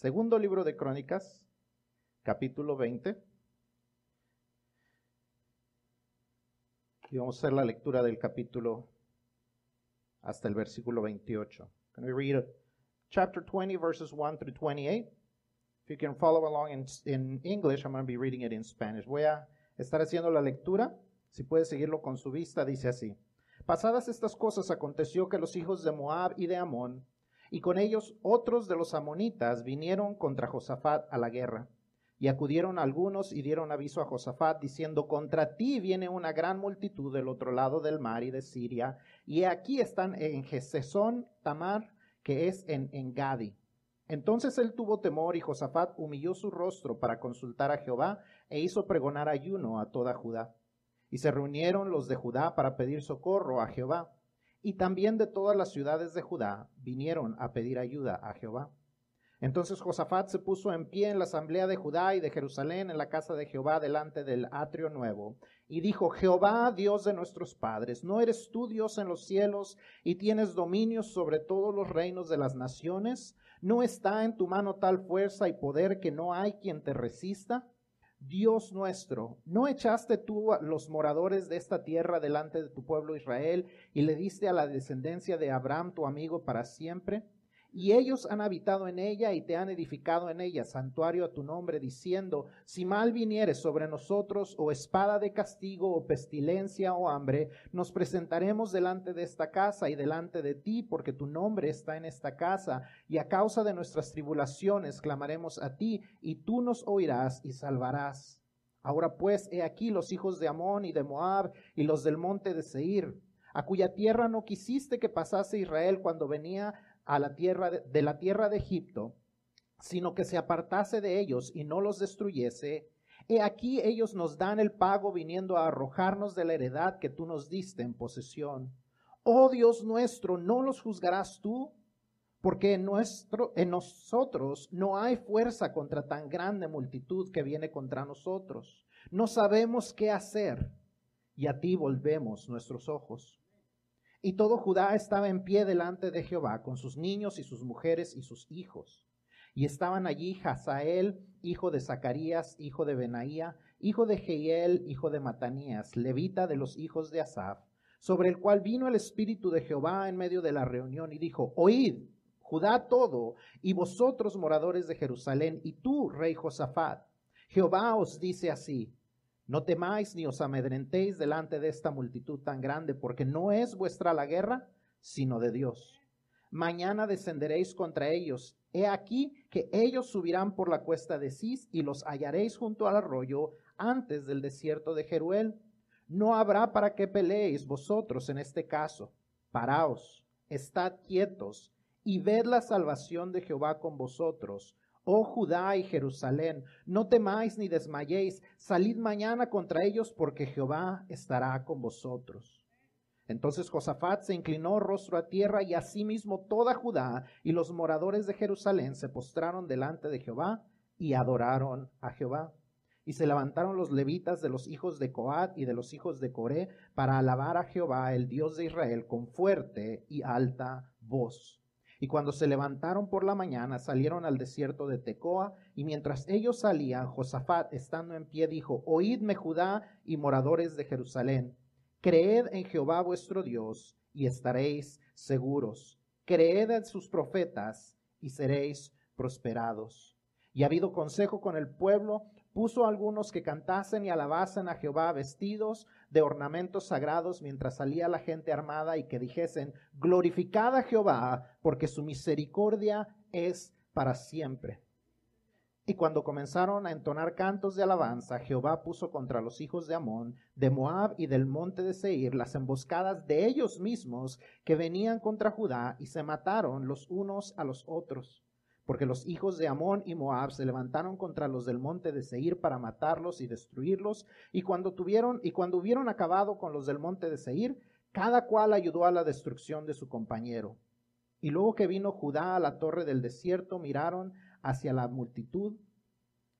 Segundo libro de Crónicas, capítulo 20. Y vamos a hacer la lectura del capítulo hasta el versículo 28. Can we read chapter 20, verses 1 through 28? If you can follow along in, in English, I'm going be reading it in Spanish. Voy a estar haciendo la lectura. Si puede seguirlo con su vista, dice así. Pasadas estas cosas, aconteció que los hijos de Moab y de Amón y con ellos otros de los amonitas vinieron contra Josafat a la guerra. Y acudieron algunos y dieron aviso a Josafat, diciendo, contra ti viene una gran multitud del otro lado del mar y de Siria, y aquí están en Gesesón Tamar, que es en Engadi. Entonces él tuvo temor y Josafat humilló su rostro para consultar a Jehová e hizo pregonar ayuno a toda Judá. Y se reunieron los de Judá para pedir socorro a Jehová y también de todas las ciudades de Judá vinieron a pedir ayuda a Jehová. Entonces Josafat se puso en pie en la asamblea de Judá y de Jerusalén en la casa de Jehová delante del atrio nuevo, y dijo, Jehová, Dios de nuestros padres, ¿no eres tú Dios en los cielos y tienes dominio sobre todos los reinos de las naciones? ¿No está en tu mano tal fuerza y poder que no hay quien te resista? Dios nuestro, ¿no echaste tú a los moradores de esta tierra delante de tu pueblo Israel y le diste a la descendencia de Abraham tu amigo para siempre? Y ellos han habitado en ella y te han edificado en ella santuario a tu nombre, diciendo, si mal viniere sobre nosotros, o espada de castigo, o pestilencia, o hambre, nos presentaremos delante de esta casa y delante de ti, porque tu nombre está en esta casa, y a causa de nuestras tribulaciones clamaremos a ti, y tú nos oirás y salvarás. Ahora pues, he aquí los hijos de Amón y de Moab, y los del monte de Seir, a cuya tierra no quisiste que pasase Israel cuando venía a la tierra de, la tierra de Egipto, sino que se apartase de ellos y no los destruyese, he aquí ellos nos dan el pago viniendo a arrojarnos de la heredad que tú nos diste en posesión. Oh Dios nuestro, ¿no los juzgarás tú? Porque en, nosotros no hay fuerza contra tan grande multitud que viene contra nosotros. No sabemos qué hacer y a ti volvemos nuestros ojos. Y todo Judá estaba en pie delante de Jehová, con sus niños y sus mujeres y sus hijos. Y estaban allí Hazael, hijo de Zacarías, hijo de Benaía, hijo de Jehiel, hijo de Matanías, levita de los hijos de Asaf, sobre el cual vino el Espíritu de Jehová en medio de la reunión y dijo, Oíd, Judá todo, y vosotros moradores de Jerusalén, y tú, rey Josafat, Jehová os dice así, no temáis ni os amedrentéis delante de esta multitud tan grande, porque no es vuestra la guerra, sino de Dios. Mañana descenderéis contra ellos. He aquí que ellos subirán por la cuesta de Cis y los hallaréis junto al arroyo antes del desierto de Jeruel. No habrá para qué peleéis vosotros en este caso. Paraos, estad quietos y ved la salvación de Jehová con vosotros Oh Judá y Jerusalén, no temáis ni desmayéis, salid mañana contra ellos, porque Jehová estará con vosotros. Entonces Josafat se inclinó rostro a tierra y asimismo toda Judá y los moradores de Jerusalén se postraron delante de Jehová y adoraron a Jehová. Y se levantaron los levitas de los hijos de Coat y de los hijos de Coré para alabar a Jehová, el Dios de Israel, con fuerte y alta voz. Y cuando se levantaron por la mañana, salieron al desierto de Tecoa, y mientras ellos salían, Josafat, estando en pie, dijo, Oídme Judá y moradores de Jerusalén, creed en Jehová vuestro Dios, y estaréis seguros. Creed en sus profetas, y seréis prosperados. Y ha habido consejo con el pueblo, puso algunos que cantasen y alabasen a Jehová vestidos de ornamentos sagrados mientras salía la gente armada y que dijesen, glorificad a Jehová, porque su misericordia es para siempre. Y cuando comenzaron a entonar cantos de alabanza, Jehová puso contra los hijos de Amón, de Moab y del monte de Seir las emboscadas de ellos mismos que venían contra Judá y se mataron los unos a los otros porque los hijos de Amón y Moab se levantaron contra los del monte de Seir para matarlos y destruirlos, y cuando tuvieron y cuando hubieron acabado con los del monte de Seir, cada cual ayudó a la destrucción de su compañero. Y luego que vino Judá a la torre del desierto, miraron hacia la multitud,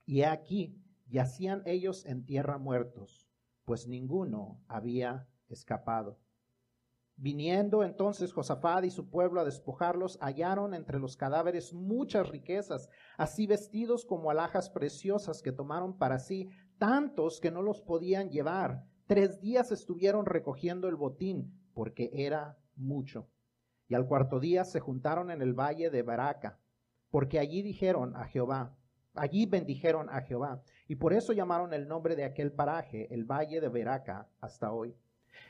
y he aquí yacían ellos en tierra muertos, pues ninguno había escapado. Viniendo entonces Josafat y su pueblo a despojarlos, hallaron entre los cadáveres muchas riquezas, así vestidos como alhajas preciosas que tomaron para sí, tantos que no los podían llevar. Tres días estuvieron recogiendo el botín, porque era mucho. Y al cuarto día se juntaron en el valle de Baraca, porque allí dijeron a Jehová, allí bendijeron a Jehová, y por eso llamaron el nombre de aquel paraje el valle de Baraca hasta hoy.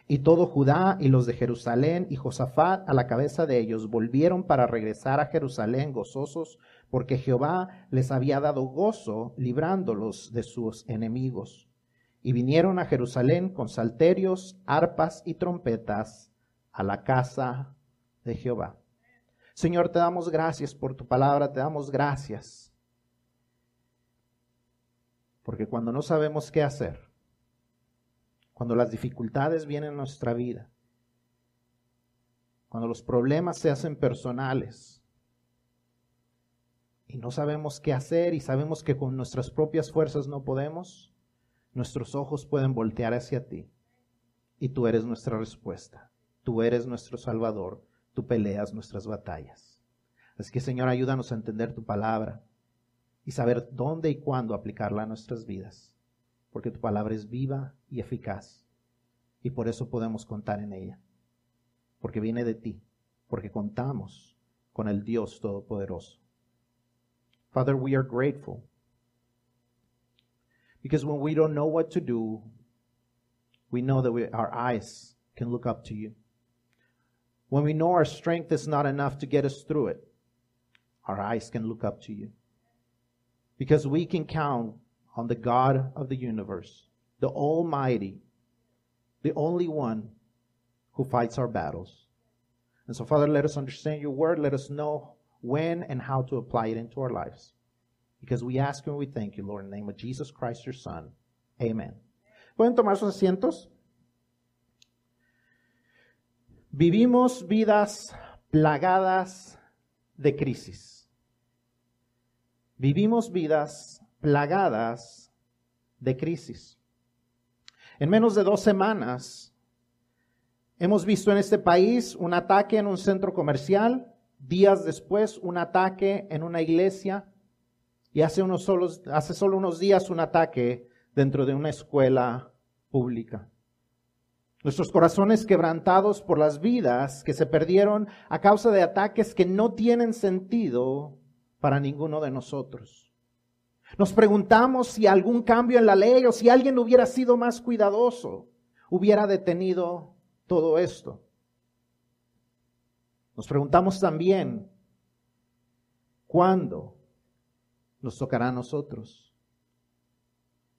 Y todo Judá y los de Jerusalén y Josafat a la cabeza de ellos volvieron para regresar a Jerusalén gozosos, porque Jehová les había dado gozo librándolos de sus enemigos. Y vinieron a Jerusalén con salterios, arpas y trompetas a la casa de Jehová. Señor, te damos gracias por tu palabra, te damos gracias. Porque cuando no sabemos qué hacer, cuando las dificultades vienen a nuestra vida, cuando los problemas se hacen personales y no sabemos qué hacer y sabemos que con nuestras propias fuerzas no podemos, nuestros ojos pueden voltear hacia ti y tú eres nuestra respuesta, tú eres nuestro Salvador, tú peleas nuestras batallas. Así que Señor, ayúdanos a entender tu palabra y saber dónde y cuándo aplicarla a nuestras vidas porque tu palabra es viva y eficaz. Y por eso podemos contar en ella, porque viene de ti, porque contamos con el Dios Todopoderoso. Father, we are grateful because when we don't know what to do, we know that we, our eyes can look up to you. When we know our strength is not enough to get us through it, our eyes can look up to you. Because we can count on the God of the universe, the Almighty, the only one who fights our battles. And so, Father, let us understand your word. Let us know when and how to apply it into our lives. Because we ask and we thank you, Lord, in the name of Jesus Christ, your Son. Amen. ¿Pueden tomar sus asientos? Vivimos vidas plagadas de crisis. Vivimos vidas plagadas de crisis. En menos de dos semanas hemos visto en este país un ataque en un centro comercial, días después un ataque en una iglesia y hace, unos solos, hace solo unos días un ataque dentro de una escuela pública. Nuestros corazones quebrantados por las vidas que se perdieron a causa de ataques que no tienen sentido para ninguno de nosotros. Nos preguntamos si algún cambio en la ley o si alguien hubiera sido más cuidadoso, hubiera detenido todo esto. Nos preguntamos también, ¿cuándo nos tocará a nosotros?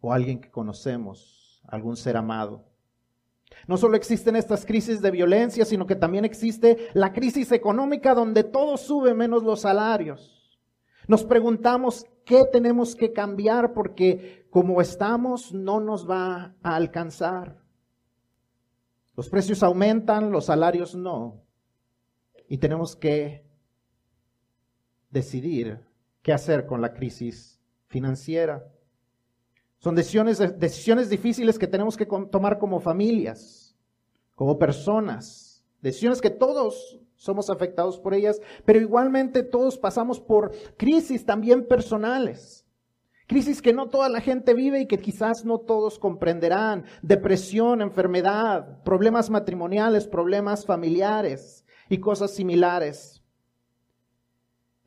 O alguien que conocemos, algún ser amado. No solo existen estas crisis de violencia, sino que también existe la crisis económica donde todo sube menos los salarios. Nos preguntamos qué tenemos que cambiar porque como estamos no nos va a alcanzar. Los precios aumentan, los salarios no. Y tenemos que decidir qué hacer con la crisis financiera. Son decisiones, decisiones difíciles que tenemos que tomar como familias, como personas, decisiones que todos somos afectados por ellas, pero igualmente todos pasamos por crisis también personales. Crisis que no toda la gente vive y que quizás no todos comprenderán. Depresión, enfermedad, problemas matrimoniales, problemas familiares y cosas similares.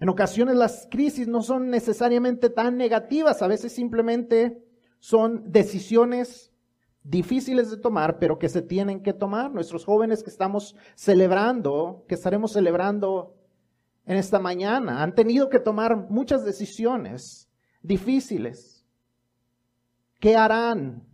En ocasiones las crisis no son necesariamente tan negativas, a veces simplemente son decisiones difíciles de tomar, pero que se tienen que tomar. Nuestros jóvenes que estamos celebrando, que estaremos celebrando en esta mañana, han tenido que tomar muchas decisiones difíciles. ¿Qué harán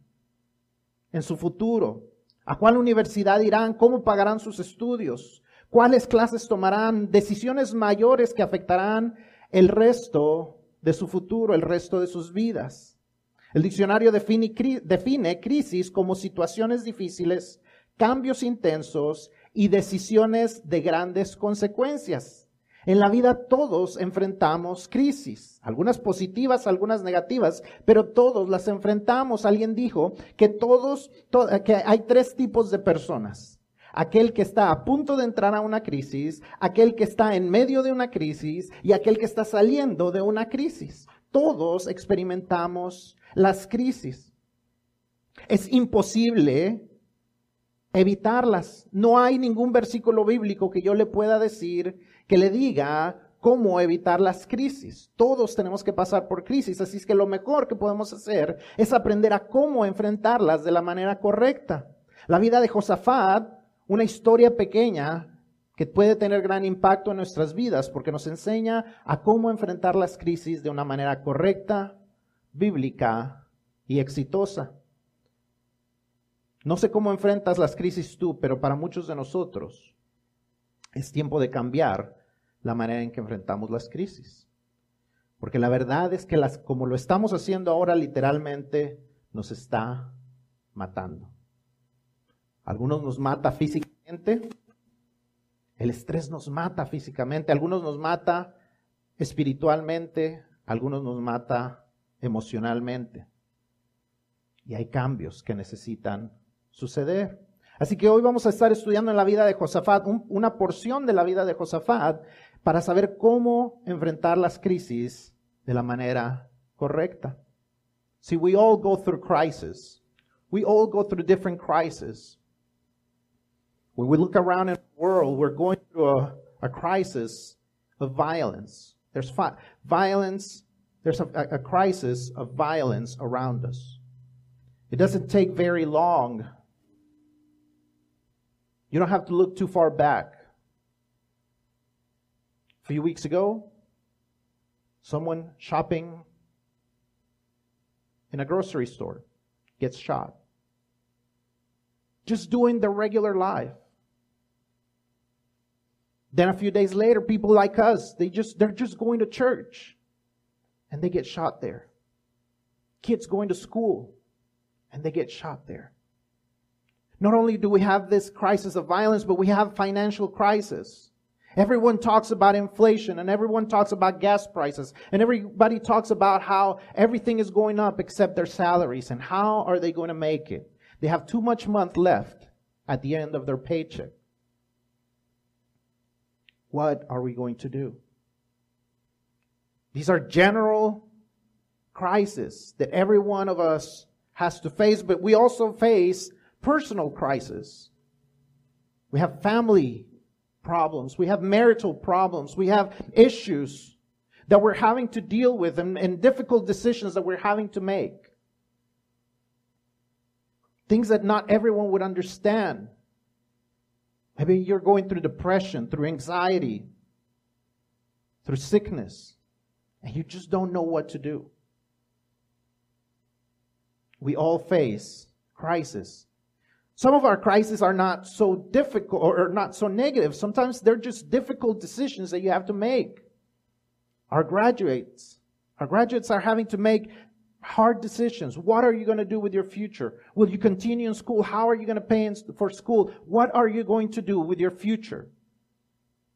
en su futuro? ¿A cuál universidad irán? ¿Cómo pagarán sus estudios? ¿Cuáles clases tomarán? Decisiones mayores que afectarán el resto de su futuro, el resto de sus vidas. El diccionario define, crisis como situaciones difíciles, cambios intensos y decisiones de grandes consecuencias. En la vida todos enfrentamos crisis, algunas positivas, algunas negativas, pero todos las enfrentamos. Alguien dijo que todos, que hay tres tipos de personas. aquel que está a punto de entrar a una crisis, aquel que está en medio de una crisis y aquel que está saliendo de una crisis. Todos experimentamos las crisis. Es imposible evitarlas. No hay ningún versículo bíblico que yo le pueda decir que le diga cómo evitar las crisis. Todos tenemos que pasar por crisis, así es que lo mejor que podemos hacer es aprender a cómo enfrentarlas de la manera correcta. La vida de Josafat, una historia pequeña que puede tener gran impacto en nuestras vidas porque nos enseña a cómo enfrentar las crisis de una manera correcta, bíblica y exitosa. No sé cómo enfrentas las crisis tú, pero para muchos de nosotros es tiempo de cambiar la manera en que enfrentamos las crisis. Porque la verdad es que las, como lo estamos haciendo ahora literalmente nos está matando. Algunos nos mata físicamente, el estrés nos mata físicamente, algunos nos mata espiritualmente, algunos nos mata emocionalmente. Y hay cambios que necesitan suceder. Así que hoy vamos a estar estudiando en la vida de Josafat, una porción de la vida de Josafat, para saber cómo enfrentar las crisis de la manera correcta. See, we all go through crises. We all go through different crises. When we look around in the world, we're going through a, a crisis of violence. There's fi- violence, there's a, a crisis of violence around us. It doesn't take very long you don't have to look too far back. A few weeks ago, someone shopping in a grocery store gets shot. Just doing their regular life. Then a few days later, people like us, they just, they're just going to church and they get shot there. Kids going to school and they get shot there. Not only do we have this crisis of violence, but we have financial crisis. Everyone talks about inflation and everyone talks about gas prices and everybody talks about how everything is going up except their salaries and how are they going to make it? They have too much month left at the end of their paycheck. What are we going to do? These are general crises that every one of us has to face, but we also face personal crisis. We have family problems. We have marital problems. We have issues that we're having to deal with and, and difficult decisions that we're having to make. Things that not everyone would understand. Maybe you're going through depression, through anxiety, through sickness, and you just don't know what to do. We all face crisis. Some of our crises are not so difficult or not so negative. Sometimes they're just difficult decisions that you have to make. Our graduates, our graduates are having to make hard decisions. What are you going to do with your future? Will you continue in school? How are you going to pay for school? What are you going to do with your future?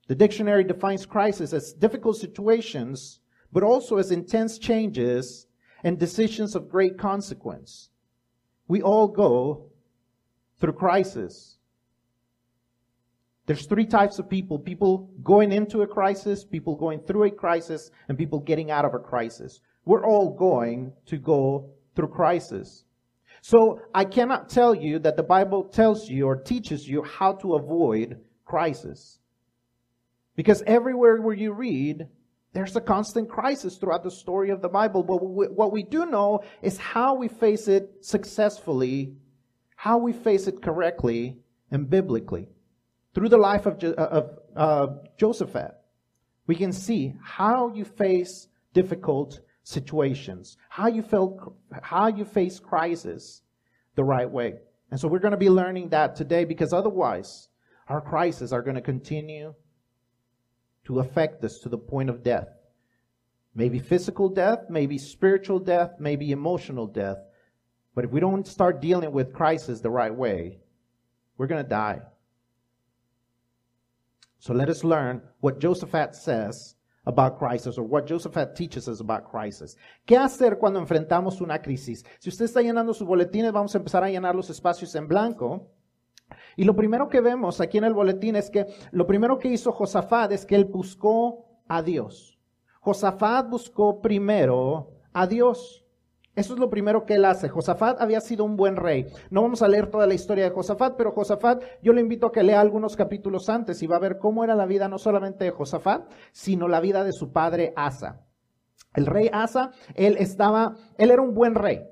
The dictionary defines crisis as difficult situations, but also as intense changes and decisions of great consequence. We all go through crisis. There's three types of people people going into a crisis, people going through a crisis, and people getting out of a crisis. We're all going to go through crisis. So I cannot tell you that the Bible tells you or teaches you how to avoid crisis. Because everywhere where you read, there's a constant crisis throughout the story of the Bible. But what we do know is how we face it successfully how we face it correctly and biblically. Through the life of, of uh, Josephat, we can see how you face difficult situations, how you feel, how you face crisis the right way. And so we're going to be learning that today because otherwise our crises are going to continue to affect us to the point of death. Maybe physical death, maybe spiritual death, maybe emotional death. But if we don't start dealing with crisis the right way, we're going to die. So let us learn what Josephat says about crisis or what Josephat teaches us about crisis. ¿Qué hacer cuando enfrentamos una crisis? Si usted está llenando sus boletines, vamos a empezar a llenar los espacios en blanco. Y lo primero que vemos aquí en el boletín es que lo primero que hizo Josafat es que él buscó a Dios. Josafat buscó primero a Dios. Eso es lo primero que él hace. Josafat había sido un buen rey. No vamos a leer toda la historia de Josafat, pero Josafat, yo le invito a que lea algunos capítulos antes y va a ver cómo era la vida no solamente de Josafat, sino la vida de su padre Asa. El rey Asa, él estaba, él era un buen rey.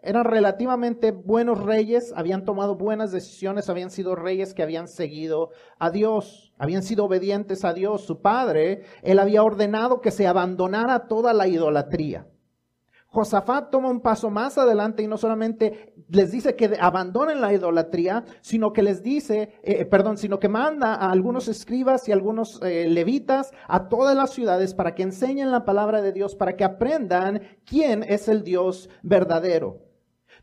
Eran relativamente buenos reyes, habían tomado buenas decisiones, habían sido reyes que habían seguido a Dios, habían sido obedientes a Dios. Su padre, él había ordenado que se abandonara toda la idolatría. Josafat toma un paso más adelante y no solamente les dice que abandonen la idolatría, sino que les dice, eh, perdón, sino que manda a algunos escribas y algunos eh, levitas a todas las ciudades para que enseñen la palabra de Dios, para que aprendan quién es el Dios verdadero.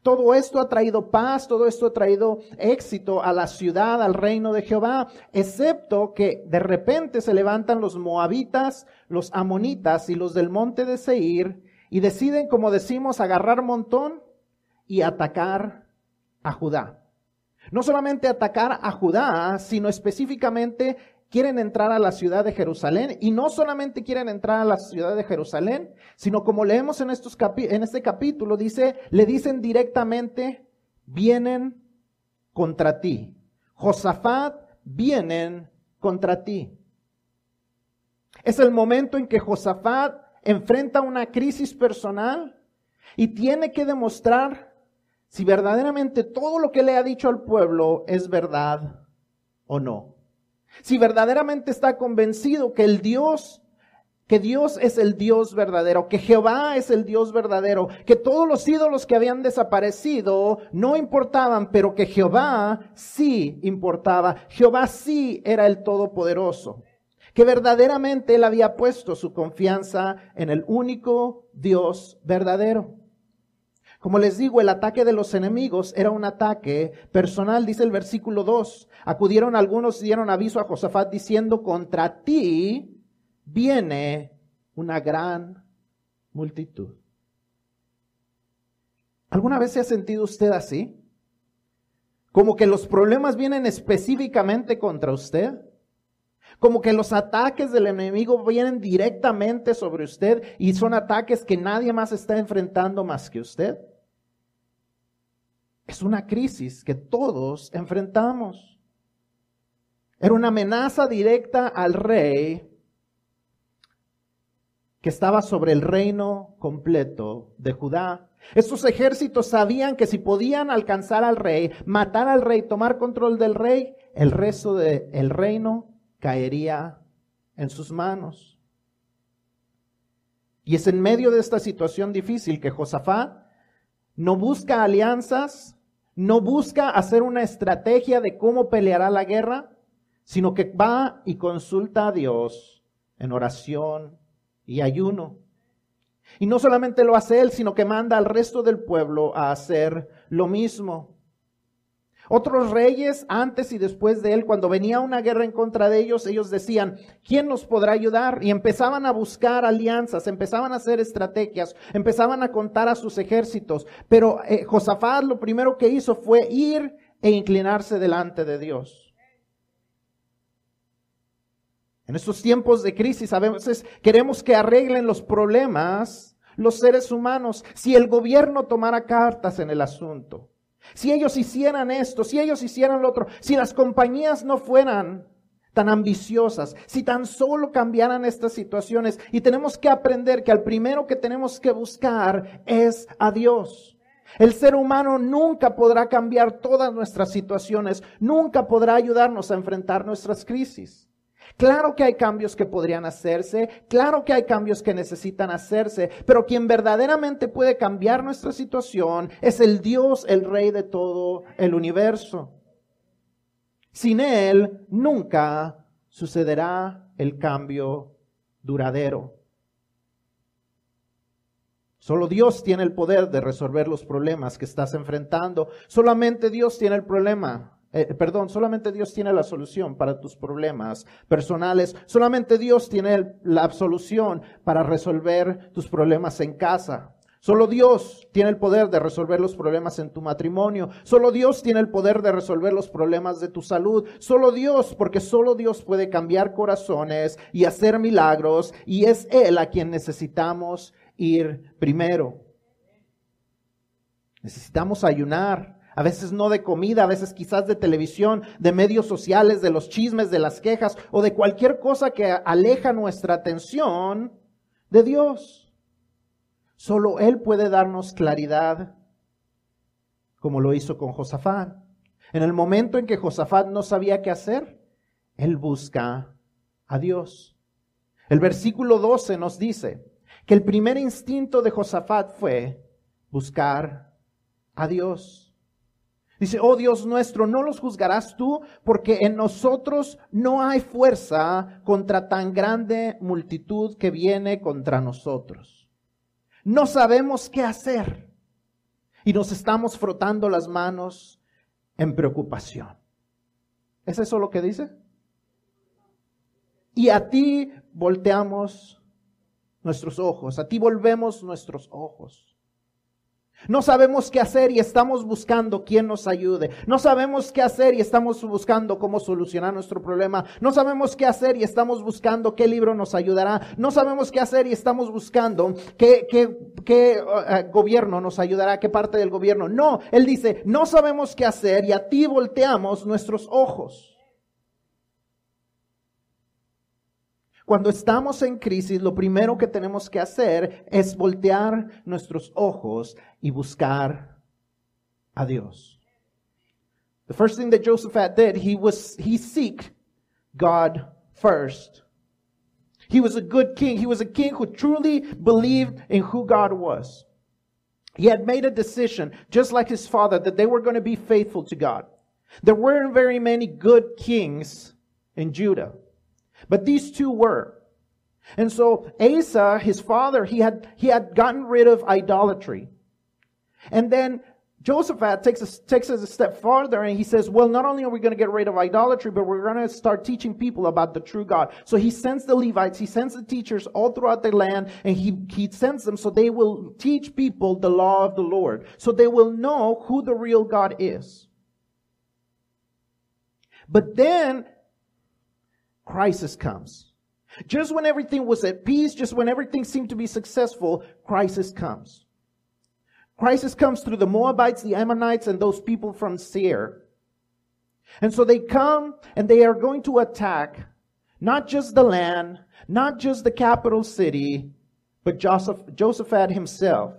Todo esto ha traído paz, todo esto ha traído éxito a la ciudad, al reino de Jehová, excepto que de repente se levantan los moabitas, los amonitas y los del monte de Seir y deciden, como decimos, agarrar montón y atacar a Judá. No solamente atacar a Judá, sino específicamente quieren entrar a la ciudad de Jerusalén y no solamente quieren entrar a la ciudad de Jerusalén, sino como leemos en, estos en este capítulo, dice, le dicen directamente, vienen contra ti. Josafat, vienen contra ti. Es el momento en que Josafat enfrenta una crisis personal y tiene que demostrar si verdaderamente todo lo que le ha dicho al pueblo es verdad o no. Si verdaderamente está convencido que el Dios, que Dios es el Dios verdadero, que Jehová es el Dios verdadero, que todos los ídolos que habían desaparecido no importaban, pero que Jehová sí importaba. Jehová sí era el Todopoderoso que verdaderamente él había puesto su confianza en el único Dios verdadero. Como les digo, el ataque de los enemigos era un ataque personal, dice el versículo 2. Acudieron algunos y dieron aviso a Josafat diciendo, contra ti viene una gran multitud. ¿Alguna vez se ha sentido usted así? Como que los problemas vienen específicamente contra usted. Como que los ataques del enemigo vienen directamente sobre usted y son ataques que nadie más está enfrentando más que usted. Es una crisis que todos enfrentamos. Era una amenaza directa al rey que estaba sobre el reino completo de Judá. Estos ejércitos sabían que si podían alcanzar al rey, matar al rey, tomar control del rey, el resto del reino caería en sus manos. Y es en medio de esta situación difícil que Josafat no busca alianzas, no busca hacer una estrategia de cómo peleará la guerra, sino que va y consulta a Dios en oración y ayuno. Y no solamente lo hace él, sino que manda al resto del pueblo a hacer lo mismo. Otros reyes, antes y después de él, cuando venía una guerra en contra de ellos, ellos decían, ¿quién nos podrá ayudar? Y empezaban a buscar alianzas, empezaban a hacer estrategias, empezaban a contar a sus ejércitos. Pero eh, Josafat lo primero que hizo fue ir e inclinarse delante de Dios. En estos tiempos de crisis a veces queremos que arreglen los problemas los seres humanos si el gobierno tomara cartas en el asunto. Si ellos hicieran esto, si ellos hicieran lo otro, si las compañías no fueran tan ambiciosas, si tan solo cambiaran estas situaciones, y tenemos que aprender que al primero que tenemos que buscar es a Dios. El ser humano nunca podrá cambiar todas nuestras situaciones, nunca podrá ayudarnos a enfrentar nuestras crisis. Claro que hay cambios que podrían hacerse, claro que hay cambios que necesitan hacerse, pero quien verdaderamente puede cambiar nuestra situación es el Dios, el Rey de todo el universo. Sin Él nunca sucederá el cambio duradero. Solo Dios tiene el poder de resolver los problemas que estás enfrentando. Solamente Dios tiene el problema eh, perdón, solamente Dios tiene la solución para tus problemas personales. Solamente Dios tiene la solución para resolver tus problemas en casa. Solo Dios tiene el poder de resolver los problemas en tu matrimonio. Solo Dios tiene el poder de resolver los problemas de tu salud. Solo Dios, porque solo Dios puede cambiar corazones y hacer milagros. Y es Él a quien necesitamos ir primero. Necesitamos ayunar. A veces no de comida, a veces quizás de televisión, de medios sociales, de los chismes, de las quejas o de cualquier cosa que aleja nuestra atención de Dios. Solo Él puede darnos claridad, como lo hizo con Josafat. En el momento en que Josafat no sabía qué hacer, Él busca a Dios. El versículo 12 nos dice que el primer instinto de Josafat fue buscar a Dios. Dice, oh Dios nuestro, no los juzgarás tú, porque en nosotros no hay fuerza contra tan grande multitud que viene contra nosotros. No sabemos qué hacer y nos estamos frotando las manos en preocupación. ¿Es eso lo que dice? Y a ti volteamos nuestros ojos, a ti volvemos nuestros ojos. No sabemos qué hacer y estamos buscando quién nos ayude. No sabemos qué hacer y estamos buscando cómo solucionar nuestro problema. No sabemos qué hacer y estamos buscando qué libro nos ayudará. No sabemos qué hacer y estamos buscando qué, qué, qué uh, gobierno nos ayudará, qué parte del gobierno. No, él dice, no sabemos qué hacer y a ti volteamos nuestros ojos. Cuando estamos en crisis, lo primero que tenemos que hacer es voltear nuestros ojos y buscar a Dios. The first thing that Josephat did, he was, he seek God first. He was a good king. He was a king who truly believed in who God was. He had made a decision, just like his father, that they were going to be faithful to God. There weren't very many good kings in Judah. But these two were. And so Asa, his father, he had, he had gotten rid of idolatry. And then Josephat takes us, takes us a step farther and he says, well, not only are we going to get rid of idolatry, but we're going to start teaching people about the true God. So he sends the Levites, he sends the teachers all throughout the land and he, he sends them so they will teach people the law of the Lord. So they will know who the real God is. But then crisis comes. Just when everything was at peace, just when everything seemed to be successful, crisis comes. Crisis comes through the Moabites, the Ammonites, and those people from Seir. And so they come and they are going to attack not just the land, not just the capital city, but Joseph, Josephat himself.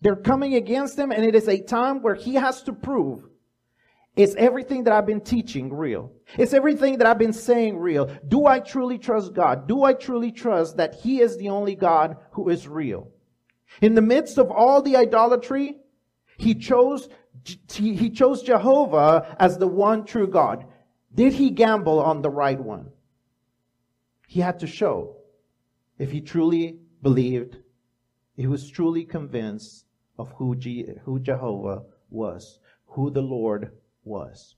They're coming against him, and it is a time where he has to prove is everything that I've been teaching real? Is everything that I've been saying real? Do I truly trust God? Do I truly trust that He is the only God who is real? In the midst of all the idolatry, He chose, He chose Jehovah as the one true God. Did He gamble on the right one? He had to show if He truly believed, He was truly convinced of who, G, who Jehovah was, who the Lord was.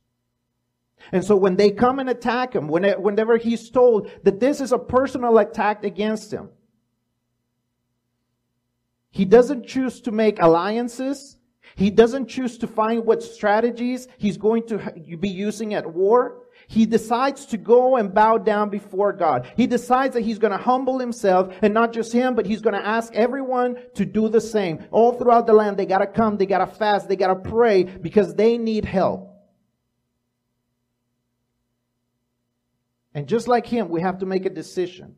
And so when they come and attack him, whenever he's told that this is a personal attack against him, he doesn't choose to make alliances. He doesn't choose to find what strategies he's going to be using at war. He decides to go and bow down before God. He decides that he's going to humble himself and not just him, but he's going to ask everyone to do the same. All throughout the land, they got to come, they got to fast, they got to pray because they need help. And just like him, we have to make a decision.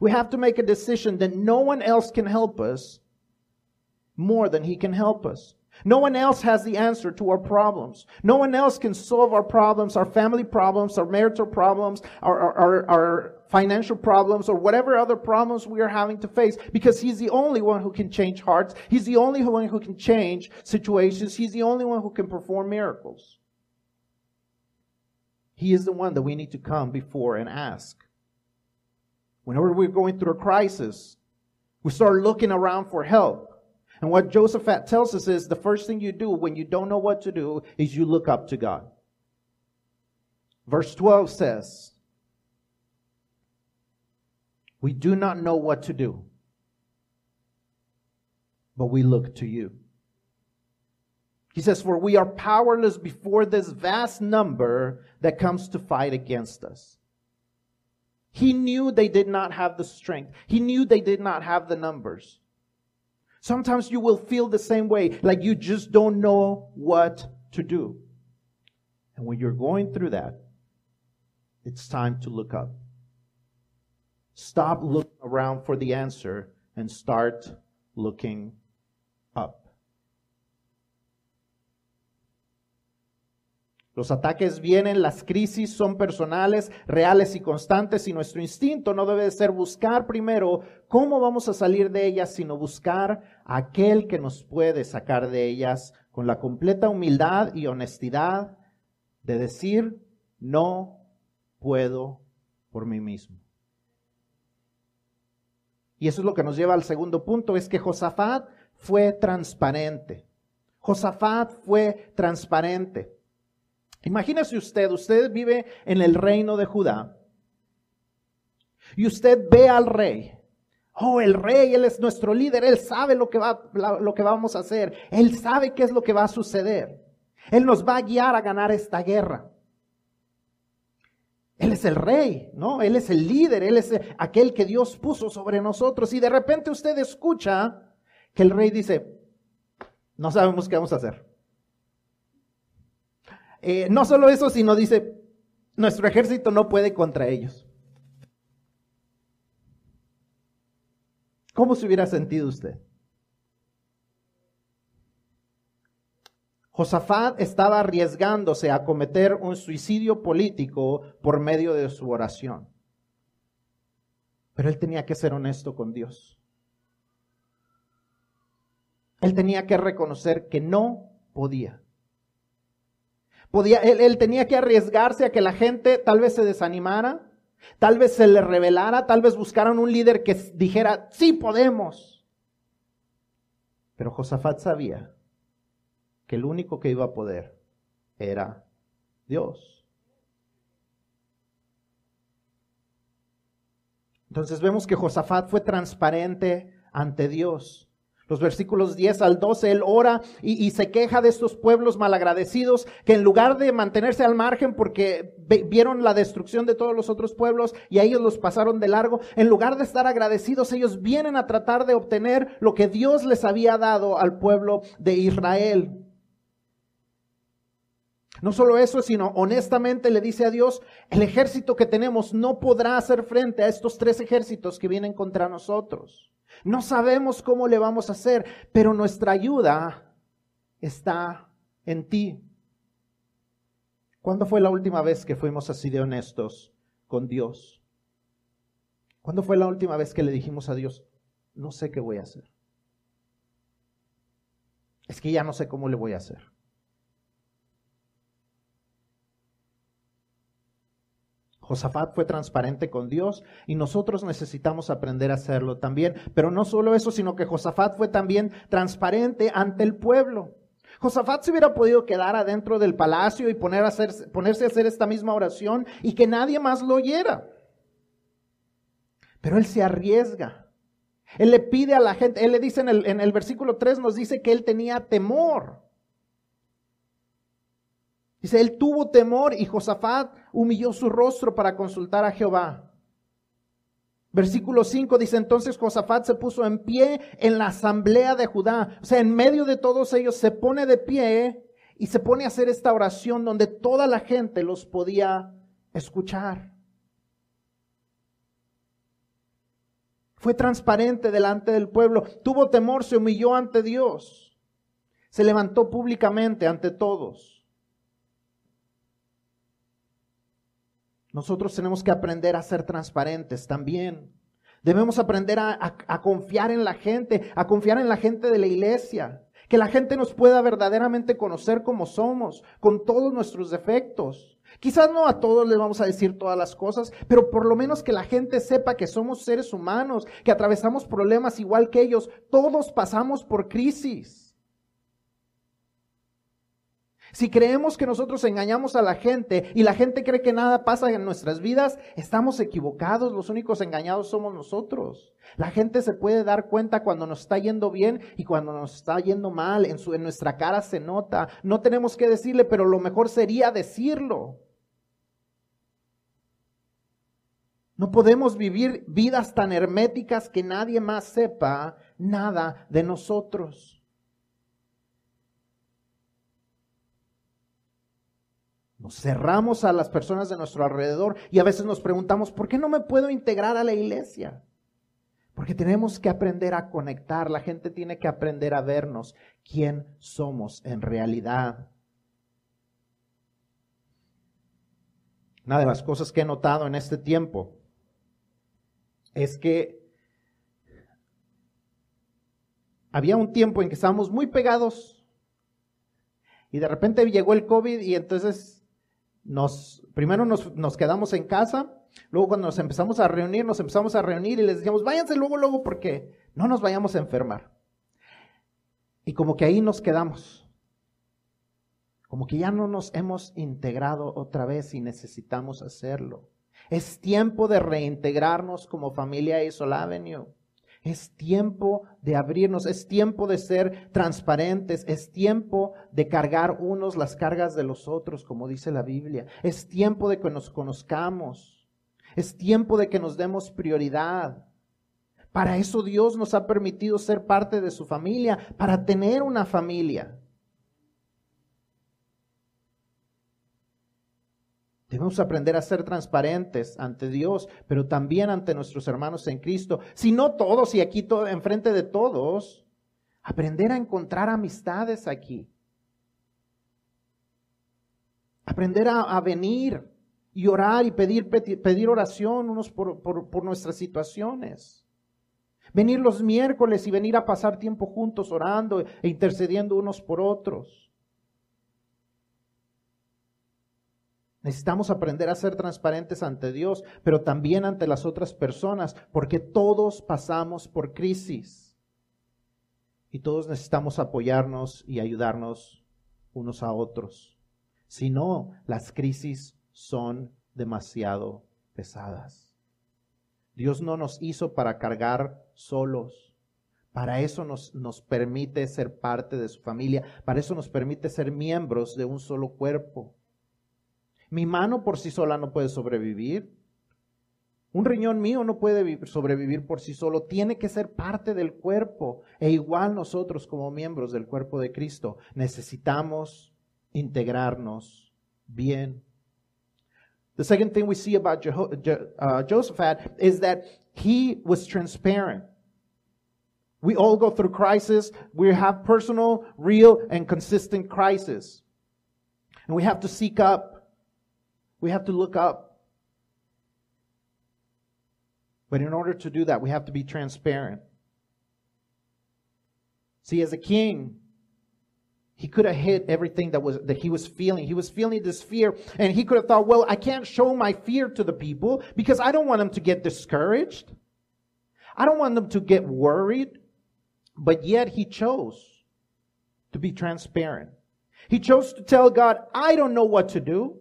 We have to make a decision that no one else can help us more than he can help us. No one else has the answer to our problems. No one else can solve our problems, our family problems, our marital problems, our, our, our, financial problems, or whatever other problems we are having to face because He's the only one who can change hearts. He's the only one who can change situations. He's the only one who can perform miracles. He is the one that we need to come before and ask. Whenever we're going through a crisis, we start looking around for help. And what Josephat tells us is the first thing you do when you don't know what to do is you look up to God. Verse 12 says, We do not know what to do. but we look to you. He says, For we are powerless before this vast number that comes to fight against us. He knew they did not have the strength. He knew they did not have the numbers. Sometimes you will feel the same way, like you just don't know what to do. And when you're going through that, it's time to look up. Stop looking around for the answer and start looking Los ataques vienen, las crisis son personales, reales y constantes y nuestro instinto no debe ser buscar primero cómo vamos a salir de ellas, sino buscar aquel que nos puede sacar de ellas con la completa humildad y honestidad de decir, no puedo por mí mismo. Y eso es lo que nos lleva al segundo punto, es que Josafat fue transparente. Josafat fue transparente. Imagínese usted, usted vive en el reino de Judá y usted ve al rey. Oh, el rey, él es nuestro líder, él sabe lo que, va, lo que vamos a hacer, él sabe qué es lo que va a suceder. Él nos va a guiar a ganar esta guerra. Él es el rey, ¿no? Él es el líder, él es aquel que Dios puso sobre nosotros. Y de repente usted escucha que el rey dice, no sabemos qué vamos a hacer. Eh, no solo eso, sino dice, nuestro ejército no puede contra ellos. ¿Cómo se hubiera sentido usted? Josafat estaba arriesgándose a cometer un suicidio político por medio de su oración. Pero él tenía que ser honesto con Dios. Él tenía que reconocer que no podía. Podía, él, él, tenía que arriesgarse a que la gente tal vez se desanimara, tal vez se le revelara, tal vez buscaran un líder que dijera, sí podemos. Pero Josafat sabía que el único que iba a poder era Dios. Entonces vemos que Josafat fue transparente ante Dios. Los versículos 10 al 12, él ora y, se queja de estos pueblos malagradecidos que en lugar de mantenerse al margen porque vieron la destrucción de todos los otros pueblos y a ellos los pasaron de largo, en lugar de estar agradecidos, ellos vienen a tratar de obtener lo que Dios les había dado al pueblo de Israel. No solo eso, sino honestamente le dice a Dios, el ejército que tenemos no podrá hacer frente a estos tres ejércitos que vienen contra nosotros. No sabemos cómo le vamos a hacer, pero nuestra ayuda está en ti. ¿Cuándo fue la última vez que fuimos así de honestos con Dios? ¿Cuándo fue la última vez que le dijimos a Dios, no sé qué voy a hacer? Es que ya no sé cómo le voy a hacer. Josafat fue transparente con Dios y nosotros necesitamos aprender a hacerlo también. Pero no solo eso, sino que Josafat fue también transparente ante el pueblo. Josafat se hubiera podido quedar adentro del palacio y poner a ponerse a hacer esta misma oración y que nadie más lo oyera. Pero él se arriesga. Él le pide a la gente, él le dice en el, en el versículo 3, nos dice que él tenía temor. Dice, él tuvo temor y Josafat humilló su rostro para consultar a Jehová. Versículo 5 dice, entonces Josafat se puso en pie en la asamblea de Judá. O sea, en medio de todos ellos se pone de pie y se pone a hacer esta oración donde toda la gente los podía escuchar. Fue transparente delante del pueblo, tuvo temor, se humilló ante Dios, se levantó públicamente ante todos. Nosotros tenemos que aprender a ser transparentes también. Debemos aprender a, confiar en la gente, a confiar en la gente de la iglesia. Que la gente nos pueda verdaderamente conocer como somos, con todos nuestros defectos. Quizás no a todos les vamos a decir todas las cosas, pero por lo menos que la gente sepa que somos seres humanos, que atravesamos problemas igual que ellos. Todos pasamos por crisis. Si creemos que nosotros engañamos a la gente y la gente cree que nada pasa en nuestras vidas, estamos equivocados. Los únicos engañados somos nosotros. La gente se puede dar cuenta cuando nos está yendo bien y cuando nos está yendo mal. En, su, en nuestra cara se nota. No tenemos que decirle, pero lo mejor sería decirlo. No podemos vivir vidas tan herméticas que nadie más sepa nada de nosotros. Nos cerramos a las personas de nuestro alrededor y a veces nos preguntamos, ¿por qué no me puedo integrar a la iglesia? Porque tenemos que aprender a conectar, la gente tiene que aprender a vernos quién somos en realidad. Una de las cosas que he notado en este tiempo es que había un tiempo en que estábamos muy pegados y de repente llegó el COVID y entonces nos, primero nos, nos, quedamos en casa, luego cuando nos empezamos a reunir, nos empezamos a reunir y les decíamos, váyanse luego, luego, porque no nos vayamos a enfermar. Y como que ahí nos quedamos. Como que ya no nos hemos integrado otra vez y necesitamos hacerlo. Es tiempo de reintegrarnos como familia Isol Avenue. Es tiempo de abrirnos, es tiempo de ser transparentes, es tiempo de cargar unos las cargas de los otros, como dice la Biblia. Es tiempo de que nos conozcamos. Es tiempo de que nos demos prioridad. Para eso Dios nos ha permitido ser parte de su familia, para tener una familia. Debemos aprender a ser transparentes ante Dios, pero también ante nuestros hermanos en Cristo. Si no todos y aquí todo, enfrente de todos, aprender a encontrar amistades aquí. Aprender a, venir y orar y pedir, pedir oración unos por, por nuestras situaciones. Venir los miércoles y venir a pasar tiempo juntos orando e intercediendo unos por otros. Necesitamos aprender a ser transparentes ante Dios, pero también ante las otras personas, porque todos pasamos por crisis. Y todos necesitamos apoyarnos y ayudarnos unos a otros. Si no, las crisis son demasiado pesadas. Dios no nos hizo para cargar solos. Para eso nos, nos permite ser parte de su familia. Para eso nos permite ser miembros de un solo cuerpo. Mi mano por sí sola no puede sobrevivir. Un riñón mío no puede sobrevivir por sí solo, tiene que ser parte del cuerpo. E igual nosotros como miembros del cuerpo de Cristo necesitamos integrarnos bien. The second thing we see about Jeho- Je- uh, Josephat is that he was transparent. We all go through crisis. We have personal, real, and consistent crisis. And we have to seek up we have to look up. But in order to do that, we have to be transparent. See, as a king, he could have hid everything that was that he was feeling. He was feeling this fear, and he could have thought, "Well, I can't show my fear to the people because I don't want them to get discouraged. I don't want them to get worried." But yet he chose to be transparent. He chose to tell God, "I don't know what to do.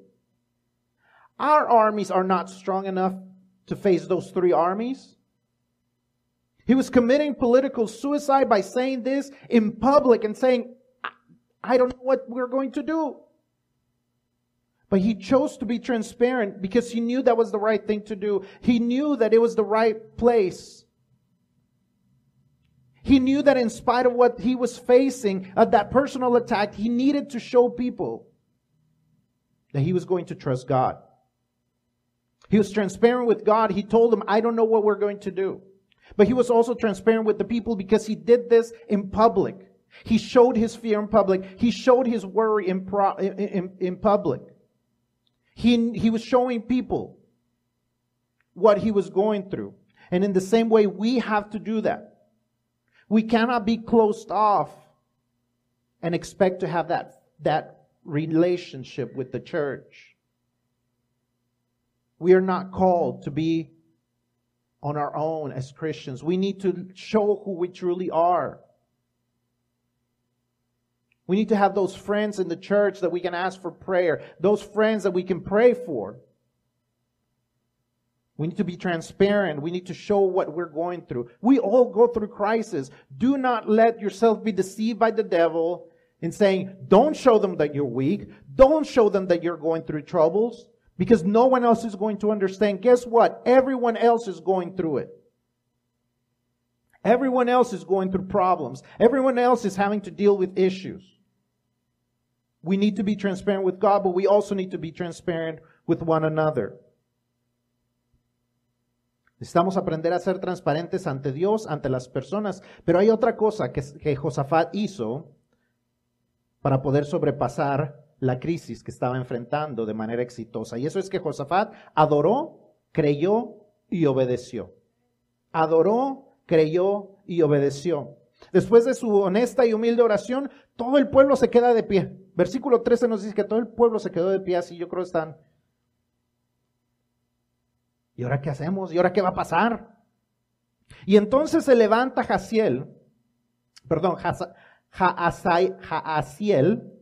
Our armies are not strong enough to face those three armies. He was committing political suicide by saying this in public and saying, I don't know what we're going to do. But he chose to be transparent because he knew that was the right thing to do. He knew that it was the right place. He knew that in spite of what he was facing, of that personal attack, he needed to show people that he was going to trust God. He was transparent with God. He told them, I don't know what we're going to do. But he was also transparent with the people because he did this in public. He showed his fear in public. He showed his worry in, pro, in, in, public. He, he was showing people what he was going through. And in the same way, we have to do that. We cannot be closed off and expect to have that, that relationship with the church. We are not called to be on our own as Christians. We need to show who we truly are. We need to have those friends in the church that we can ask for prayer, those friends that we can pray for. We need to be transparent. We need to show what we're going through. We all go through crisis. Do not let yourself be deceived by the devil in saying, don't show them that you're weak. Don't show them that you're going through troubles because no one else is going to understand. Guess what? Everyone else is going through it. Everyone else is going through problems. Everyone else is having to deal with issues. We need to be transparent with God, but we also need to be transparent with one another. Necesitamos aprender a ser transparentes ante Dios, ante las personas. Pero hay otra cosa que, que Josafat hizo para poder sobrepasar la crisis que estaba enfrentando de manera exitosa. Y eso es que Josafat adoró, creyó y obedeció. Adoró, creyó y obedeció. Después de su honesta y humilde oración, todo el pueblo se queda de pie. Versículo 13 nos dice que todo el pueblo se quedó de pie, así yo creo están ¿Y ahora qué hacemos? ¿Y ahora qué va a pasar? Y entonces se levanta Jaciel, perdón, Jaasiel,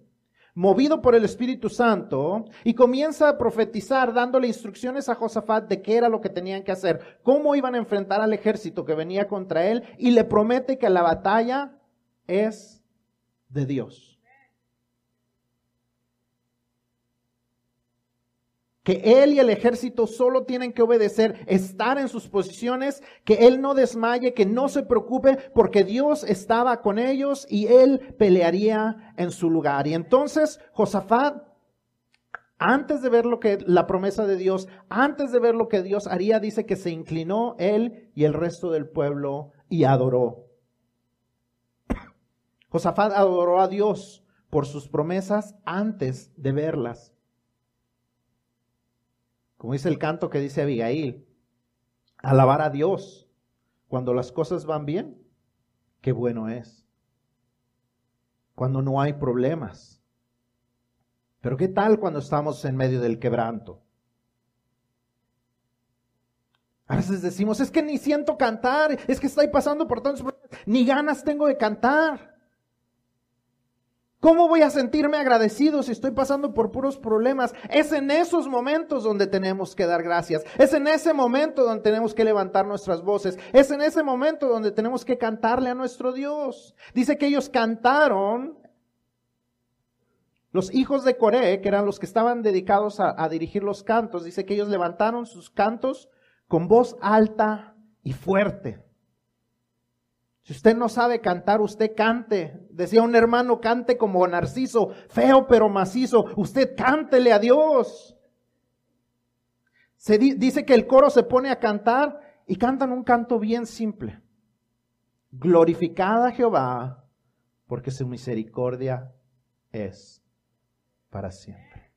movido por el Espíritu Santo, y comienza a profetizar dándole instrucciones a Josafat de qué era lo que tenían que hacer, cómo iban a enfrentar al ejército que venía contra él, y le promete que la batalla es de Dios. Que él y el ejército solo tienen que obedecer, estar en sus posiciones, que él no desmaye, que no se preocupe, porque Dios estaba con ellos y él pelearía en su lugar. Y entonces Josafat, antes de ver lo que la promesa de Dios, antes de ver lo que Dios haría, dice que se inclinó él y el resto del pueblo y adoró. Josafat adoró a Dios por sus promesas antes de verlas. Como dice el canto que dice Abigail, alabar a Dios cuando las cosas van bien, qué bueno es. Cuando no hay problemas. Pero ¿qué tal cuando estamos en medio del quebranto? A veces decimos, es que ni siento cantar, es que estoy pasando por tantos problemas, ni ganas tengo de cantar. ¿Cómo voy a sentirme agradecido si estoy pasando por puros problemas? Es en esos momentos donde tenemos que dar gracias. Es en ese momento donde tenemos que levantar nuestras voces. Es en ese momento donde tenemos que cantarle a nuestro Dios. Dice que ellos cantaron, los hijos de Coré, que eran los que estaban dedicados a, a dirigir los cantos, dice que ellos levantaron sus cantos con voz alta y fuerte. Si usted no sabe cantar, usted cante. Decía un hermano, cante como Narciso, feo pero macizo. Usted cántele a Dios. Se dice que el coro se pone a cantar y cantan un canto bien simple. Glorificada Jehová, porque su misericordia es para siempre.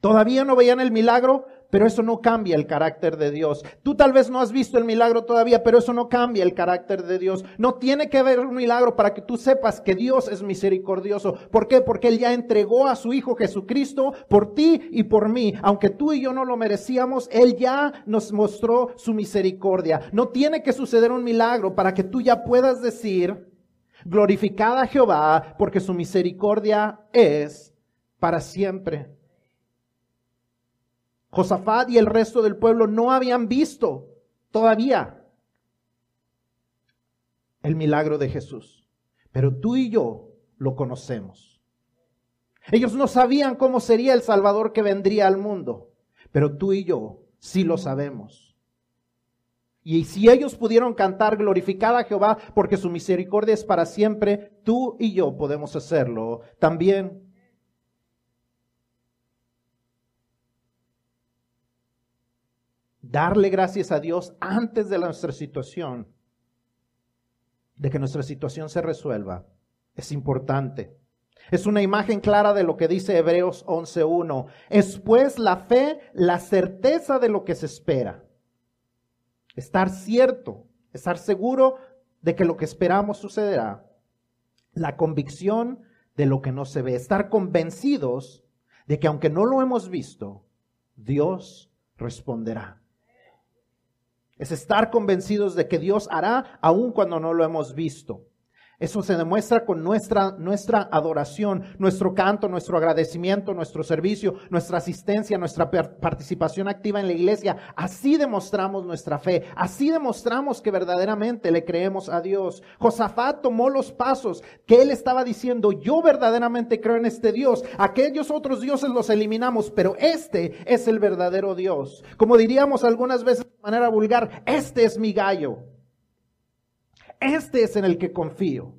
Todavía no veían el milagro, pero eso no cambia el carácter de Dios. Tú tal vez no has visto el milagro todavía, pero eso no cambia el carácter de Dios. No tiene que haber un milagro para que tú sepas que Dios es misericordioso. ¿Por qué? Porque Él ya entregó a su Hijo Jesucristo por ti y por mí. Aunque tú y yo no lo merecíamos, Él ya nos mostró su misericordia. No tiene que suceder un milagro para que tú ya puedas decir, glorificada Jehová, porque su misericordia es para siempre. Josafat y el resto del pueblo no habían visto todavía el milagro de Jesús. Pero tú y yo lo conocemos. Ellos no sabían cómo sería el Salvador que vendría al mundo, pero tú y yo sí lo sabemos. Y si ellos pudieron cantar glorificada a Jehová porque su misericordia es para siempre, tú y yo podemos hacerlo también. Darle gracias a Dios antes de nuestra situación, de que nuestra situación se resuelva, es importante. Es una imagen clara de lo que dice Hebreos 11.1. Es pues la fe, la certeza de lo que se espera. Estar cierto, estar seguro de que lo que esperamos sucederá. La convicción de lo que no se ve. Estar convencidos de que aunque no lo hemos visto, Dios responderá. Es estar convencidos de que Dios hará aun cuando no lo hemos visto. Eso se demuestra con nuestra, nuestra adoración, nuestro canto, nuestro agradecimiento, nuestro servicio, nuestra asistencia, nuestra participación activa en la iglesia. Así demostramos nuestra fe. Así demostramos que verdaderamente le creemos a Dios. Josafat tomó los pasos que él estaba diciendo, yo verdaderamente creo en este Dios. Aquellos otros dioses los eliminamos, pero este es el verdadero Dios. Como diríamos algunas veces de manera vulgar, este es mi gallo. Este es en el que confío.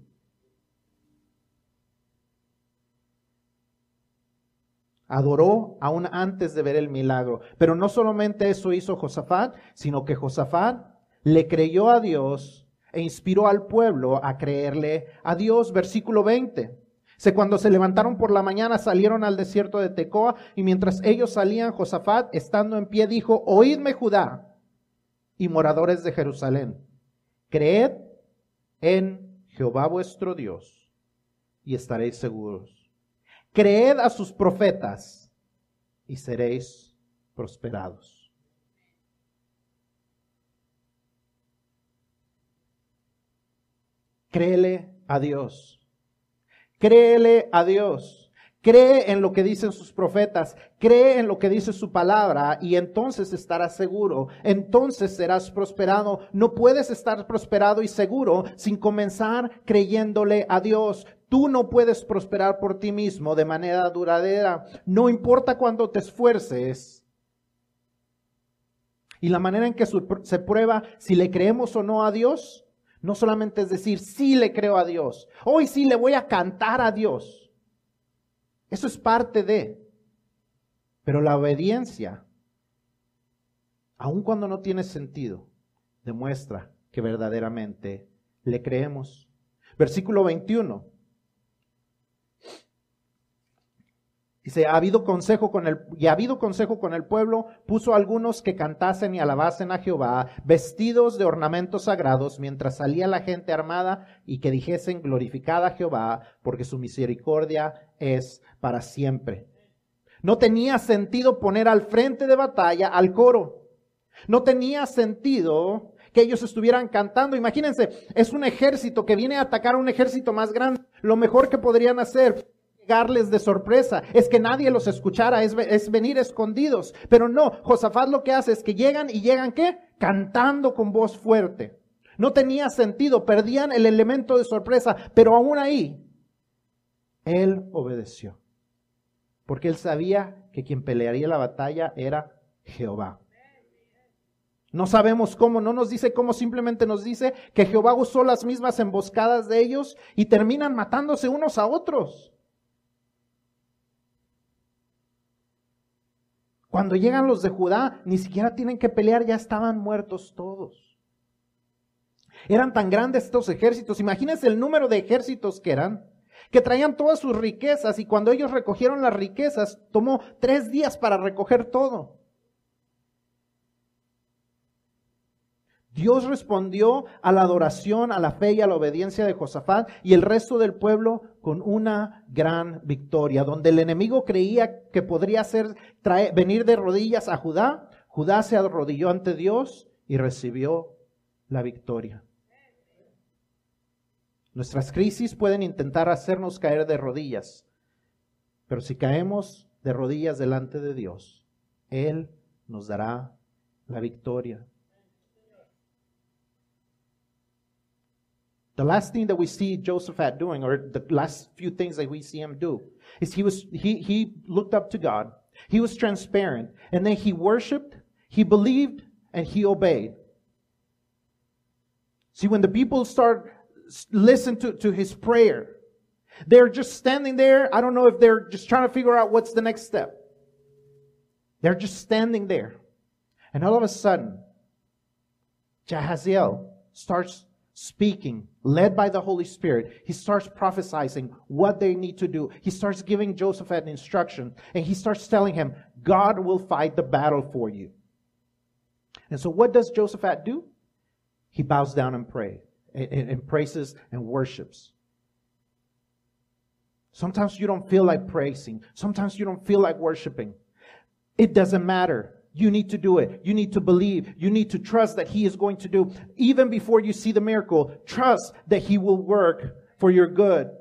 Adoró aún antes de ver el milagro. Pero no solamente eso hizo Josafat, sino que Josafat le creyó a Dios e inspiró al pueblo a creerle a Dios. Versículo 20. Se cuando se levantaron por la mañana salieron al desierto de Tecoa y mientras ellos salían, Josafat, estando en pie, dijo, oídme Judá y moradores de Jerusalén, creed en Jehová vuestro Dios y estaréis seguros. Creed a sus profetas y seréis prosperados. Créele a Dios. Créele a Dios. Cree en lo que dicen sus profetas, cree en lo que dice su palabra y entonces estarás seguro, entonces serás prosperado. No puedes estar prosperado y seguro sin comenzar creyéndole a Dios. Tú no puedes prosperar por ti mismo de manera duradera, no importa cuánto te esfuerces. Y la manera en que se prueba si le creemos o no a Dios, no solamente es decir, sí le creo a Dios, hoy sí le voy a cantar a Dios. Eso es parte de. Pero la obediencia, aun cuando no tiene sentido, demuestra que verdaderamente le creemos. Versículo 21. Dice, ha habido consejo con el, y ha habido consejo con el pueblo, puso algunos que cantasen y alabasen a Jehová, vestidos de ornamentos sagrados, mientras salía la gente armada, y que dijesen, glorificada a Jehová, porque su misericordia es para siempre. No tenía sentido poner al frente de batalla al coro. No tenía sentido que ellos estuvieran cantando. Imagínense, es un ejército que viene a atacar a un ejército más grande. Lo mejor que podrían hacer llegarles de sorpresa, es que nadie los escuchara, es, es, venir escondidos. Pero no, Josafat lo que hace es que llegan y llegan qué? Cantando con voz fuerte. No tenía sentido, perdían el elemento de sorpresa, pero aún ahí, él obedeció. Porque él sabía que quien pelearía la batalla era Jehová. No sabemos cómo, no nos dice cómo, simplemente nos dice que Jehová usó las mismas emboscadas de ellos y terminan matándose unos a otros. Cuando llegan los de Judá, ni siquiera tienen que pelear, ya estaban muertos todos. Eran tan grandes estos ejércitos, imagínense el número de ejércitos que eran, que traían todas sus riquezas y cuando ellos recogieron las riquezas, tomó tres días para recoger todo. Dios respondió a la adoración, a la fe y a la obediencia de Josafat y el resto del pueblo con una gran victoria. Donde el enemigo creía que podría ser venir de rodillas a Judá, Judá se arrodilló ante Dios y recibió la victoria. Nuestras crisis pueden intentar hacernos caer de rodillas, pero si caemos de rodillas delante de Dios, Él nos dará la victoria. The last thing that we see Joseph Josephat doing, or the last few things that we see him do, is he was he he looked up to God. He was transparent, and then he worshipped, he believed, and he obeyed. See, when the people start listen to, to his prayer, they're just standing there. I don't know if they're just trying to figure out what's the next step. They're just standing there. And all of a sudden, Jahaziel starts speaking, led by the Holy Spirit. He starts prophesying what they need to do. He starts giving Joseph an instruction, and he starts telling him, God will fight the battle for you. And so, what does Josephat do? He bows down and prays, and, and praises and worships. Sometimes you don't feel like praising. Sometimes you don't feel like worshiping. It doesn't matter. You need to do it. You need to believe. You need to trust that He is going to do. Even before you see the miracle, trust that He will work for your good.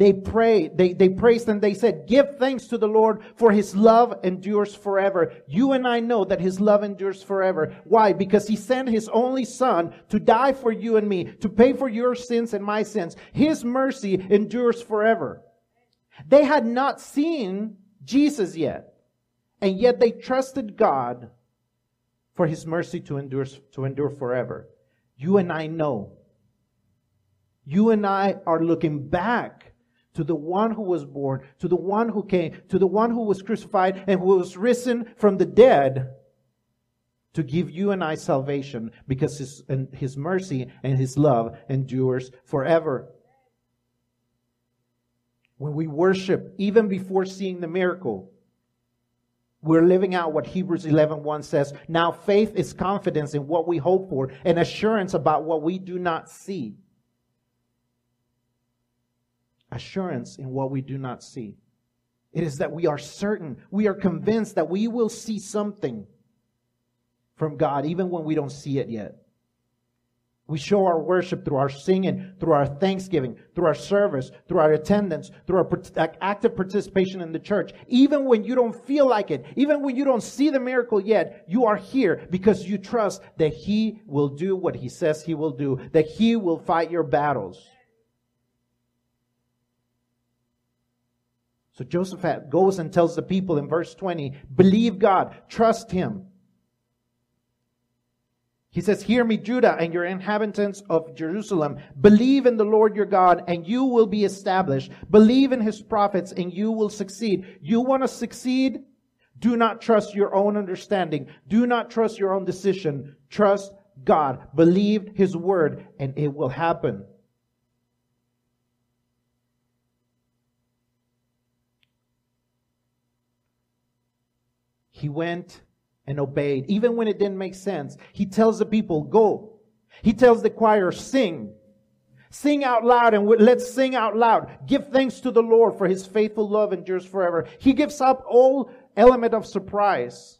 They prayed, they, they praised and they said, give thanks to the Lord for his love endures forever. You and I know that his love endures forever. Why? Because he sent his only son to die for you and me, to pay for your sins and my sins. His mercy endures forever. They had not seen Jesus yet, and yet they trusted God for his mercy to endure, to endure forever. You and I know. You and I are looking back to the one who was born, to the one who came, to the one who was crucified and who was risen from the dead to give you and I salvation because his, and his mercy and his love endures forever. When we worship, even before seeing the miracle, we're living out what Hebrews 11:1 1 says. Now faith is confidence in what we hope for and assurance about what we do not see assurance in what we do not see. It is that we are certain, we are convinced that we will see something from God even when we don't see it yet. We show our worship through our singing, through our thanksgiving, through our service, through our attendance, through our active participation in the church. Even when you don't feel like it, even when you don't see the miracle yet, you are here because you trust that He will do what He says He will do, that He will fight your battles. So Joseph goes and tells the people in verse 20, believe God, trust him. He says, Hear me, Judah, and your inhabitants of Jerusalem. Believe in the Lord your God, and you will be established. Believe in his prophets, and you will succeed. You want to succeed? Do not trust your own understanding. Do not trust your own decision. Trust God. Believe his word, and it will happen. He went and obeyed, even when it didn't make sense. He tells the people, go. He tells the choir, sing. Sing out loud and let's sing out loud. Give thanks to the Lord for his faithful love endures forever. He gives up all element of surprise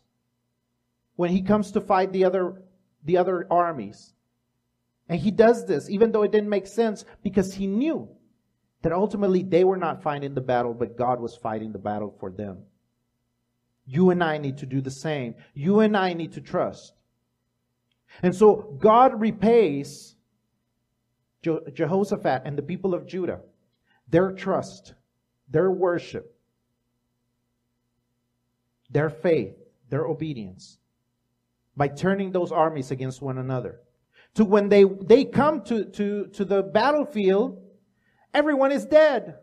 when he comes to fight the other, the other armies. And he does this, even though it didn't make sense, because he knew that ultimately they were not fighting the battle, but God was fighting the battle for them. You and I need to do the same. You and I need to trust. And so God repays Jehoshaphat and the people of Judah their trust, their worship, their faith, their obedience by turning those armies against one another. To when they, they come to, to, to the battlefield, everyone is dead.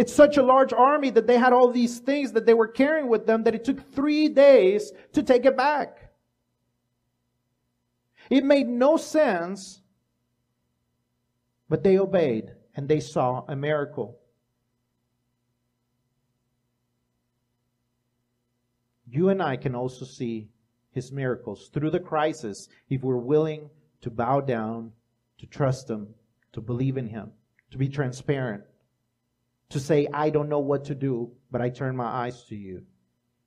It's such a large army that they had all these things that they were carrying with them that it took three days to take it back. It made no sense, but they obeyed and they saw a miracle. You and I can also see his miracles through the crisis if we're willing to bow down, to trust him, to believe in him, to be transparent to say, I don't know what to do, but I turn my eyes to you.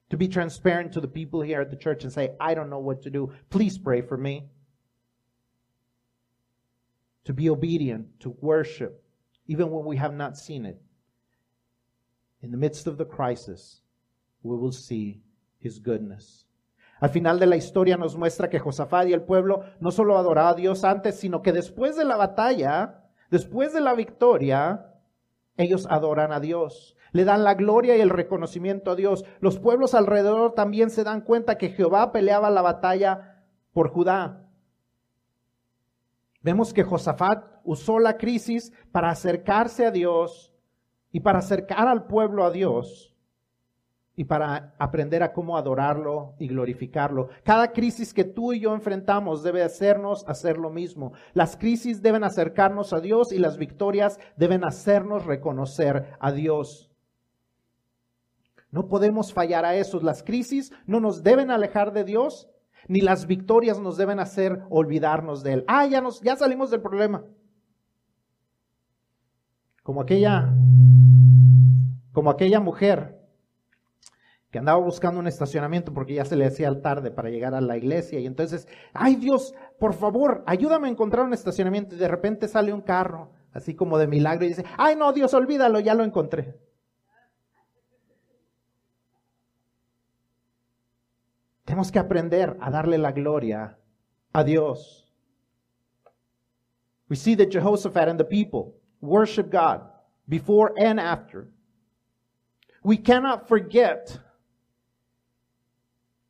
To be transparent to the people here at the church and say, I don't know what to do. Please pray for me. To be obedient, to worship, even when we have not seen it. In the midst of the crisis, we will see his goodness. Al final de la historia nos muestra que Josafat y el pueblo no solo adoraba a Dios antes, sino que después de la batalla, después de la victoria, ellos adoran a Dios, le dan la gloria y el reconocimiento a Dios. Los pueblos alrededor también se dan cuenta que Jehová peleaba la batalla por Judá. Vemos que Josafat usó la crisis para acercarse a Dios y para acercar al pueblo a Dios y para aprender a cómo adorarlo y glorificarlo. Cada crisis que tú y yo enfrentamos debe hacernos hacer lo mismo. Las crisis deben acercarnos a Dios y las victorias deben hacernos reconocer a Dios. No podemos fallar a eso. Las crisis no nos deben alejar de Dios, ni las victorias nos deben hacer olvidarnos de Él. Ah, ya, nos, ya salimos del problema. Como aquella, como aquella mujer que andaba buscando un estacionamiento porque ya se le hacía tarde para llegar a la iglesia y entonces, ay Dios, por favor, ayúdame a encontrar un estacionamiento y de repente sale un carro, así como de milagro y dice, ay no, Dios, olvídalo, ya lo encontré. Tenemos que aprender a darle la gloria a Dios. We see that Jehoshaphat and the people worship God before and after. We cannot forget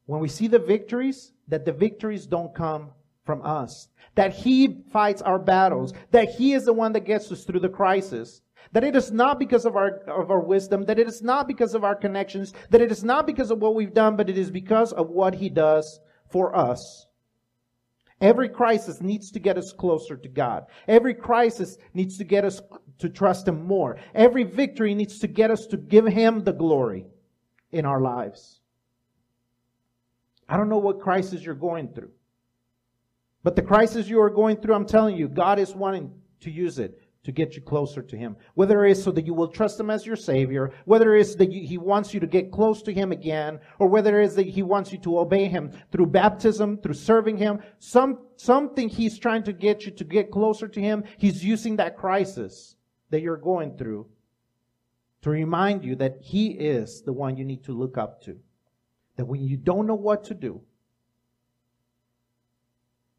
when we see the victories that the victories don't come from us. That He fights our battles. That He is the one that gets us through the crisis. That it is not because of our, of our wisdom. That it is not because of our connections. That it is not because of what we've done, but it is because of what He does for us. Every crisis needs to get us closer to God. Every crisis needs to get us to trust Him more. Every victory needs to get us to give Him the glory in our lives. I don't know what crisis you're going through. But the crisis you are going through, I'm telling you, God is wanting to use it to get you closer to Him. Whether it is so that you will trust Him as your Savior, whether it is that you, He wants you to get close to Him again, or whether it is that He wants you to obey Him through baptism, through serving Him, some, something He's trying to get you to get closer to Him, He's using that crisis that you're going through to remind you that He is the one you need to look up to. That when you don't know what to do,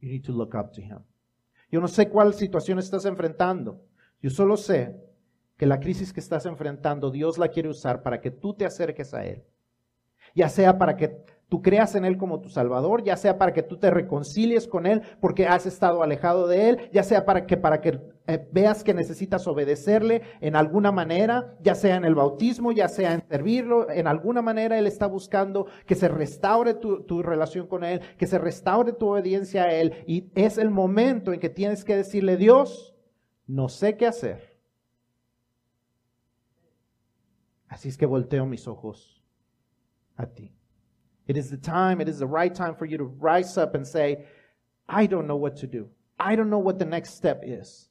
you need to look up to Him. Yo no sé cuál situación estás enfrentando. Yo solo sé que la crisis que estás enfrentando, Dios la quiere usar para que tú te acerques a Él. Ya sea para que tú creas en Él como tu Salvador, ya sea para que tú te reconcilies con Él porque has estado alejado de Él, ya sea para que, para que eh, veas que necesitas obedecerle en alguna manera, ya sea en el bautismo, ya sea en servirlo, en alguna manera Él está buscando que se restaure tu, tu relación con Él, que se restaure tu obediencia a Él. Y es el momento en que tienes que decirle, Dios, no sé qué hacer. Así es que volteo mis ojos a ti. It is the time, it is the right time for you to rise up and say, I don't know what to do. I don't know what the next step is.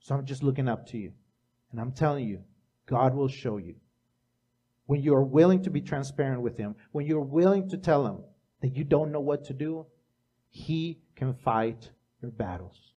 So I'm just looking up to you. And I'm telling you, God will show you. When you are willing to be transparent with Him, when you're willing to tell Him that you don't know what to do, He can fight your battles.